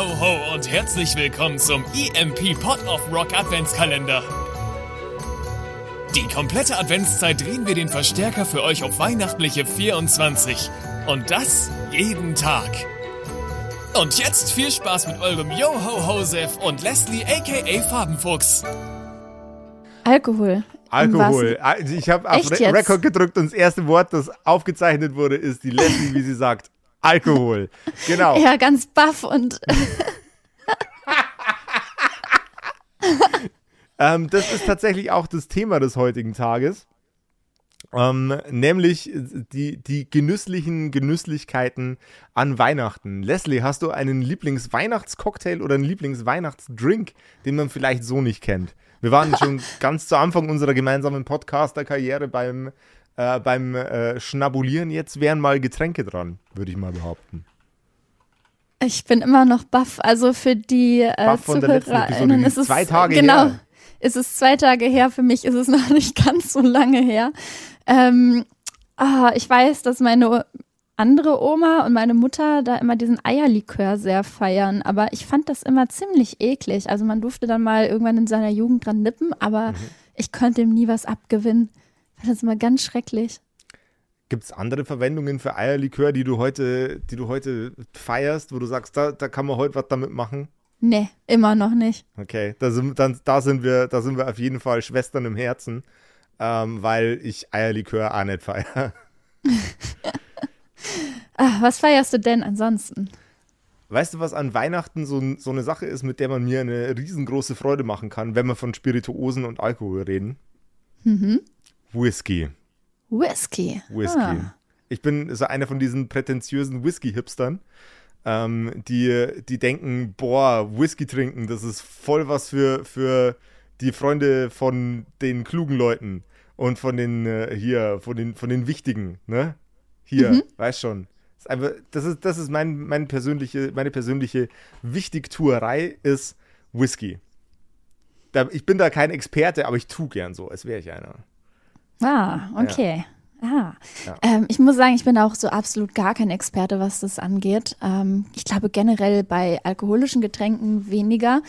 ho, ho und herzlich willkommen zum EMP Pot of Rock Adventskalender. Die komplette Adventszeit drehen wir den Verstärker für euch auf weihnachtliche 24. Und das jeden Tag. Und jetzt viel Spaß mit eurem Yo-Ho-Hosef und Leslie aka Farbenfuchs. Alkohol. Alkohol. Also Ich habe auf Re? Record gedrückt und das erste Wort, das aufgezeichnet wurde, ist die Leslie, wie sie sagt. Alkohol. Genau. Ja, ganz baff und Ähm, das ist tatsächlich auch das Thema des heutigen Tages. Ähm, nämlich die, die genüsslichen Genüsslichkeiten an Weihnachten. Leslie, hast du einen Lieblingsweihnachtscocktail oder einen Lieblingsweihnachtsdrink, den man vielleicht so nicht kennt? Wir waren schon ganz zu Anfang unserer gemeinsamen Podcaster-Karriere beim, äh, beim äh, Schnabulieren. Jetzt wären mal Getränke dran, würde ich mal behaupten. ich bin immer noch baff. Also für die äh, ZuhörerInnen ist es zwei Tage genau. her. Ist es zwei Tage her. Für mich ist es noch nicht ganz so lange her. Ähm, ah, ich weiß, dass meine andere Oma und meine Mutter da immer diesen Eierlikör sehr feiern, aber ich fand das immer ziemlich eklig. Also man durfte dann mal irgendwann in seiner Jugend dran nippen, aber Mhm. ich konnte ihm nie was abgewinnen. Fand das immer ganz schrecklich. Gibt es andere Verwendungen für Eierlikör, die du heute, die du heute feierst, wo du sagst, da, da kann man heute was damit machen? Nee, immer noch nicht. Okay, da sind, dann, da, sind wir, da sind wir auf jeden Fall Schwestern im Herzen, ähm, weil ich Eierlikör auch nicht feiere. Ah, was feierst du denn ansonsten? Weißt du, was an Weihnachten so, so eine Sache ist, mit der man mir eine riesengroße Freude machen kann, wenn wir von Spirituosen und Alkohol reden? Mhm. Whisky. Whisky. Whisky. Ah. Ich bin so einer von diesen prätentiösen Whisky-Hipstern, ähm, die, die denken, boah, Whisky trinken, das ist voll was für, für die Freunde von den klugen Leuten und von den äh, hier, von den, von den Wichtigen, ne? Hier, Mhm. weißt schon. Das ist, einfach, das ist, das ist mein, mein persönliche, meine persönliche Wichtigtuerei ist Whisky. Da, ich bin da kein Experte, aber ich tue gern so, als wäre ich einer. Ah, okay. Ah. Ja. Ähm, ich muss sagen, ich bin auch so absolut gar kein Experte, was das angeht. Ähm, ich glaube generell bei alkoholischen Getränken weniger.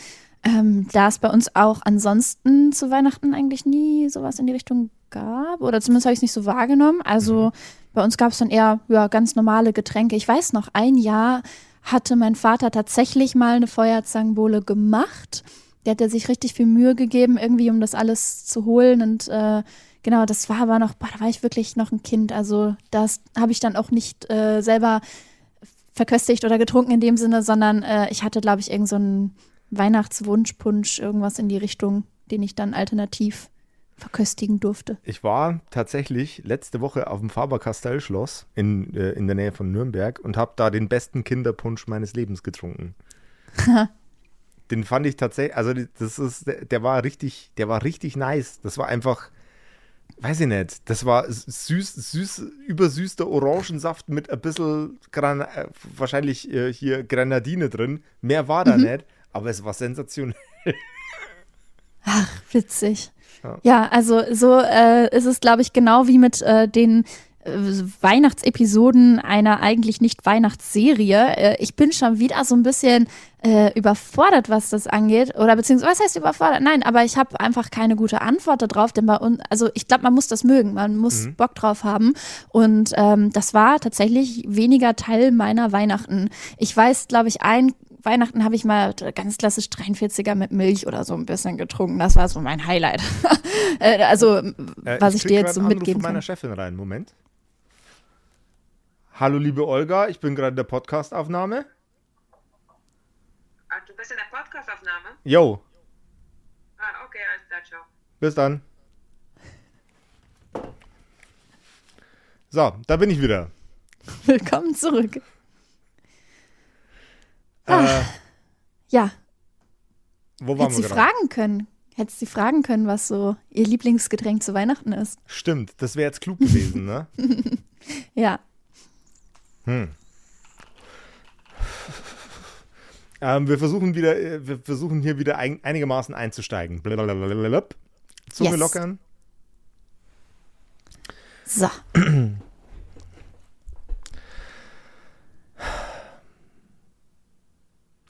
Ähm, da es bei uns auch ansonsten zu Weihnachten eigentlich nie sowas in die Richtung gab. Oder zumindest habe ich es nicht so wahrgenommen. Also bei uns gab es dann eher ja, ganz normale Getränke. Ich weiß noch, ein Jahr hatte mein Vater tatsächlich mal eine Feuerzangenbowle gemacht. Der hat ja sich richtig viel Mühe gegeben, irgendwie, um das alles zu holen. Und äh, genau, das war aber noch, boah, da war ich wirklich noch ein Kind. Also das habe ich dann auch nicht äh, selber verköstigt oder getrunken in dem Sinne, sondern äh, ich hatte, glaube ich, irgend so einen Weihnachtswunschpunsch, irgendwas in die Richtung, den ich dann alternativ verköstigen durfte. Ich war tatsächlich letzte Woche auf dem Faber-Castell-Schloss in, äh, in der Nähe von Nürnberg und habe da den besten Kinderpunsch meines Lebens getrunken. den fand ich tatsächlich, also das ist, der, der war richtig, der war richtig nice. Das war einfach, weiß ich nicht, das war süß, süß, übersüßter Orangensaft mit ein bisschen Gran äh, wahrscheinlich äh, hier Grenadine drin. Mehr war da nicht, aber es war sensationell. Ach, witzig. Ja. Ja, also so äh, ist es, glaube ich, genau wie mit äh, den Weihnachtsepisoden einer eigentlich nicht Weihnachtsserie. Äh, ich bin schon wieder so ein bisschen äh, überfordert, was das angeht. Oder beziehungsweise, was heißt überfordert? Nein, aber ich habe einfach keine gute Antwort darauf, denn bei uns, also ich glaube, man muss das mögen, man muss Bock drauf haben. Und ähm, das war tatsächlich weniger Teil meiner Weihnachten. Ich weiß, glaube ich, ein Weihnachten habe ich mal ganz klassisch 43er mit Milch oder so ein bisschen getrunken. Das war so mein Highlight. Äh, also, Äh, was ich, krieg dir jetzt so einen Anruf mitgeben von meiner kann. Chefin rein. Moment. Hallo, liebe Olga, ich bin gerade in der Podcastaufnahme. Ah, du bist in der Podcastaufnahme? Yo, Ah, okay, alles klar, ciao. bis dann. So, da bin ich wieder. Willkommen zurück. Äh, Ja, wo waren hättest wir sie gerade? fragen können. Hättest sie fragen können, was so ihr Lieblingsgetränk zu Weihnachten ist. Stimmt, das wäre jetzt klug gewesen, ne? Ja. Hm. Ähm, wir versuchen wieder, äh, wir versuchen hier wieder ein, einigermaßen einzusteigen. Blablabla. Zunge Yes. lockern. So.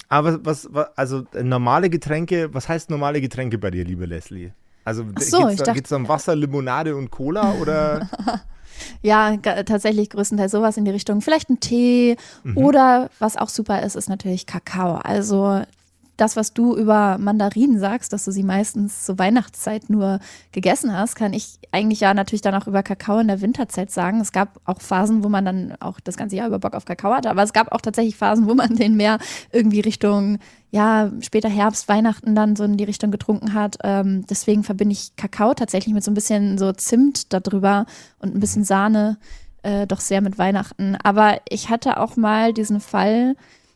Aber was, was, also äh, normale Getränke, was heißt normale Getränke bei dir, liebe Leslie? Also Ach so, geht's, ich da, dachte- geht's da um Wasser, Limonade und Cola oder? Ja, ga- tatsächlich größtenteils sowas in die Richtung. Vielleicht ein Tee Mhm. oder was auch super ist, ist natürlich Kakao. Also das, was du über Mandarinen sagst, dass du sie meistens zur Weihnachtszeit nur gegessen hast, kann ich eigentlich ja natürlich dann auch über Kakao in der Winterzeit sagen. Es gab auch Phasen, wo man dann auch das ganze Jahr über Bock auf Kakao hatte, aber es gab auch tatsächlich Phasen, wo man den mehr irgendwie Richtung, ja, später Herbst, Weihnachten dann so in die Richtung getrunken hat. Ähm, deswegen verbinde ich Kakao tatsächlich mit so ein bisschen so Zimt darüber und ein bisschen Sahne äh, doch sehr mit Weihnachten. Aber ich hatte auch mal diesen Fall,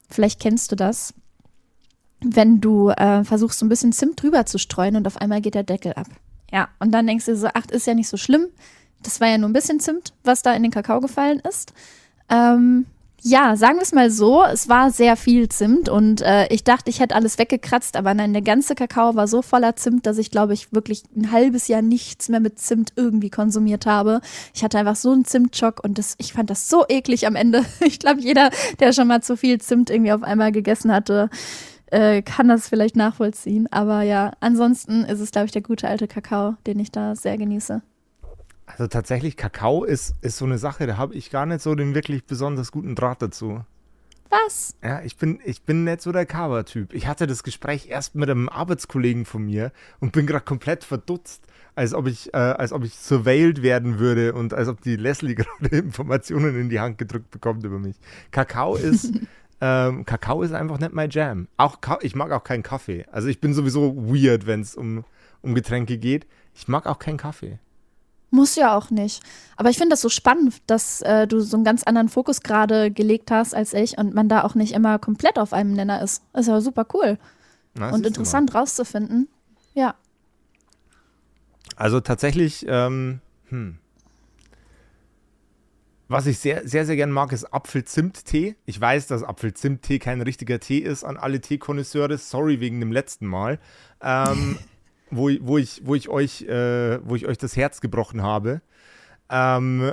vielleicht kennst du das, wenn du äh, versuchst, so ein bisschen Zimt drüber zu streuen und auf einmal geht der Deckel ab. Ja, und dann denkst du so, ach, ist ja nicht so schlimm. Das war ja nur ein bisschen Zimt, was da in den Kakao gefallen ist. Ähm, ja, sagen wir es mal so, es war sehr viel Zimt und äh, ich dachte, ich hätte alles weggekratzt, aber nein, der ganze Kakao war so voller Zimt, dass ich glaube ich wirklich ein halbes Jahr nichts mehr mit Zimt irgendwie konsumiert habe. Ich hatte einfach so einen Zimtschock und das, ich fand das so eklig am Ende. Ich glaube, jeder, der schon mal zu viel Zimt irgendwie auf einmal gegessen hatte, äh, kann das vielleicht nachvollziehen. Aber ja, ansonsten ist es, glaube ich, der gute alte Kakao, den ich da sehr genieße. Also tatsächlich, Kakao ist, ist so eine Sache, da habe ich gar nicht so den wirklich besonders guten Draht dazu. Was? Ja, ich bin, ich bin nicht so der Kava-Typ. Ich hatte das Gespräch erst mit einem Arbeitskollegen von mir und bin gerade komplett verdutzt, als ob ich, äh, als ob ich surveilled werden würde und als ob die Leslie gerade Informationen in die Hand gedrückt bekommt über mich. Kakao ist, ähm, Kakao ist einfach nicht mein Jam. Auch Ka ich mag auch keinen Kaffee. Also ich bin sowieso weird, wenn es um, um Getränke geht. Ich mag auch keinen Kaffee. Muss ja auch nicht. Aber ich finde das so spannend, dass äh, du so einen ganz anderen Fokus gerade gelegt hast als ich und man da auch nicht immer komplett auf einem Nenner ist. Ist ja super cool Na, und interessant rauszufinden. Ja. Also tatsächlich, ähm, hm. Was ich sehr, sehr, sehr gern mag, ist Apfel-Zimt-Tee. Ich weiß, dass Apfel-Zimt-Tee kein richtiger Tee ist an alle Teekonnoisseure. Sorry wegen dem letzten Mal. Ähm, wo, ich- wo, ich, wo, ich euch, äh, wo ich euch das Herz gebrochen habe. Ähm,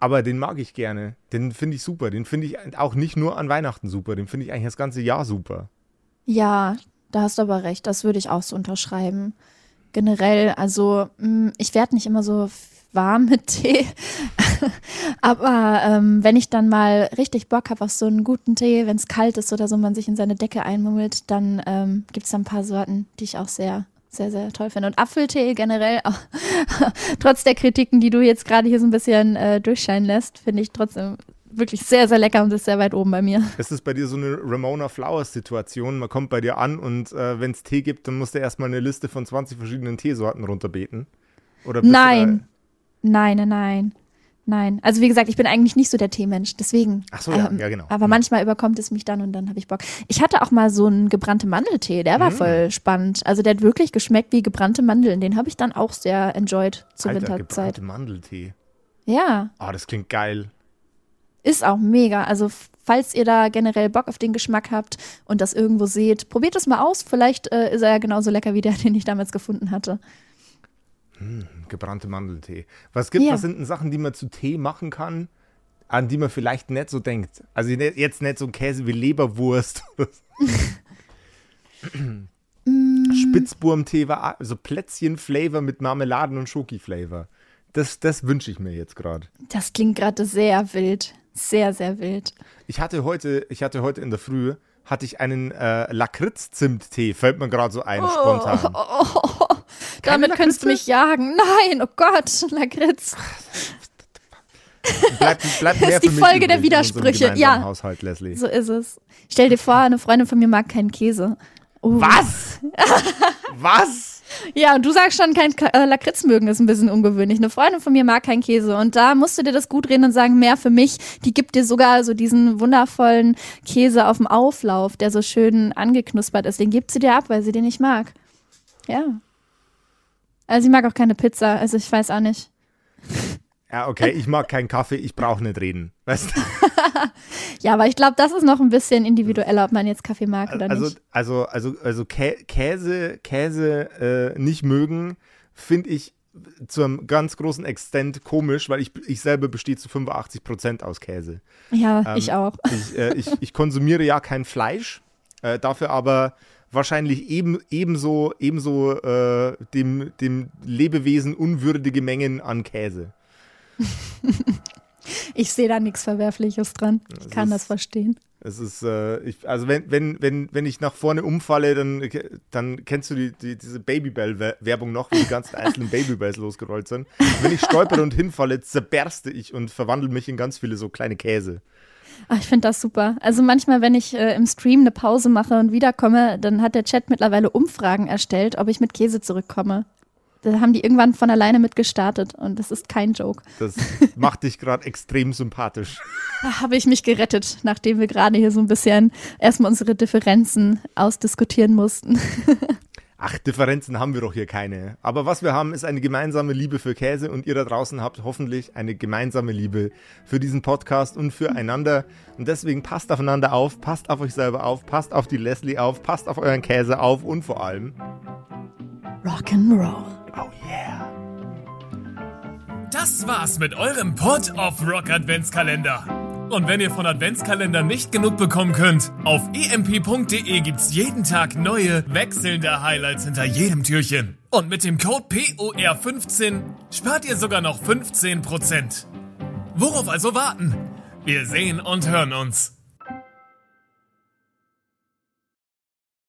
aber den mag ich gerne. Den finde ich super. Den finde ich auch nicht nur an Weihnachten super. Den finde ich eigentlich das ganze Jahr super. Ja, da hast du aber recht. Das würde ich auch so unterschreiben. Generell, also mh, ich werde nicht immer so warm mit Tee. aber ähm, wenn ich dann mal richtig Bock habe auf so einen guten Tee, wenn es kalt ist oder so, man sich in seine Decke einmummelt, dann ähm, gibt es da ein paar Sorten, die ich auch sehr, sehr, sehr toll finde. Und Apfeltee generell, auch, trotz der Kritiken, die du jetzt gerade hier so ein bisschen äh, durchscheinen lässt, finde ich trotzdem wirklich sehr, sehr lecker und ist sehr weit oben bei mir. Es ist bei dir so eine Ramona Flowers-Situation. Man kommt bei dir an und äh, wenn es Tee gibt, dann musst du erstmal eine Liste von 20 verschiedenen Teesorten runterbeten. Oder Nein. Nein, nein, nein. Nein. Also wie gesagt, ich bin eigentlich nicht so der Teemensch, deswegen. Ach so, ja, ja, genau. Aber Mhm. manchmal überkommt es mich dann und dann habe ich Bock. Ich hatte auch mal so einen gebrannte Mandeltee, der war Mhm. voll spannend. Also der hat wirklich geschmeckt wie gebrannte Mandeln. Den habe ich dann auch sehr enjoyed zur? Alter, Winterzeit. gebrannte Mandeltee. Ja, Ah, das klingt geil. ist auch mega. Also falls ihr da generell Bock auf den Geschmack habt und das irgendwo seht, probiert es mal aus. Vielleicht äh, ist er ja genauso lecker wie der, den ich damals gefunden hatte. Gebrannte Mandeltee. Was gibt, Ja. was sind denn Sachen, die man zu Tee machen kann, an die man vielleicht nicht so denkt? Also ne- jetzt nicht so ein Käse wie Leberwurst. Mm. Spitzburmtee war also Plätzchen-Flavor mit Marmeladen und Schoki-Flavor. Das, das wünsche ich mir jetzt gerade. Das klingt gerade sehr wild. Sehr, sehr wild. Ich hatte heute, ich hatte heute in der Früh, hatte ich einen äh, Lakritz-Zimt-Tee, fällt mir gerade so ein, spontan. Oh, Keine damit könntest du Lakritze? mich jagen. Nein, oh Gott, Lakritz. Bleibt, bleibt Das mehr ist die Folge der Widersprüche. Ja. Haushalt, Leslie. So ist es. Stell dir vor, eine Freundin von mir mag keinen Käse. Oh. Was? Was? Ja, und du sagst schon, kein äh, Lakritz mögen ist ein bisschen ungewöhnlich. Eine Freundin von mir mag keinen Käse und da musst du dir das gut reden und sagen, mehr für mich. Die gibt dir sogar so diesen wundervollen Käse auf dem Auflauf, der so schön angeknuspert ist. Den gibt sie dir ab, weil sie den nicht mag. Ja. Also sie mag auch keine Pizza, also ich weiß auch nicht. Ja, okay, ich mag keinen Kaffee, ich brauche nicht reden. Weißt du? Ja, aber ich glaube, das ist noch ein bisschen individueller, ob man jetzt Kaffee mag oder Also, nicht. also, also, also Kä Käse, Käse äh, nicht mögen, finde ich zu einem ganz großen Extent komisch, weil ich, ich selber bestehe zu 85 Prozent aus Käse. Ja, ähm, ich auch. Ich, äh, ich, ich konsumiere ja kein Fleisch. Äh, dafür aber wahrscheinlich eben, ebenso, ebenso äh, dem, dem Lebewesen unwürdige Mengen an Käse. Ich sehe da nichts Verwerfliches dran. Ich Das kann ist- das verstehen. Es ist, äh, ich, also wenn, wenn, wenn, wenn ich nach vorne umfalle, dann, dann kennst du die, die, diese Babybell-Werbung noch, wo die ganzen einzelnen Babybells losgerollt sind. Wenn ich stolpere und hinfalle, zerberste ich und verwandle mich in ganz viele so kleine Käse. Ach, ich finde das super. Also manchmal, wenn ich äh, im Stream eine Pause mache und wiederkomme, dann hat der Chat mittlerweile Umfragen erstellt, ob ich mit Käse zurückkomme. Da haben die irgendwann von alleine mit gestartet und das ist kein Joke. Das macht dich gerade extrem sympathisch. Da habe ich mich gerettet, nachdem wir gerade hier so ein bisschen erstmal unsere Differenzen ausdiskutieren mussten. Ach, Differenzen haben wir doch hier keine. Aber was wir haben, ist eine gemeinsame Liebe für Käse und ihr da draußen habt hoffentlich eine gemeinsame Liebe für diesen Podcast und füreinander. Und deswegen passt aufeinander auf, passt auf euch selber auf, passt auf die Leslie auf, passt auf euren Käse auf und vor allem, Rock'n'Roll. oh yeah. Das war's mit eurem Pod of Rock Adventskalender. Und wenn ihr von Adventskalendern nicht genug bekommen könnt, auf emp.de gibt's jeden Tag neue, wechselnde Highlights hinter jedem Türchen. Und mit dem Code POR15 spart ihr sogar noch 15%. Worauf also warten? Wir sehen und hören uns.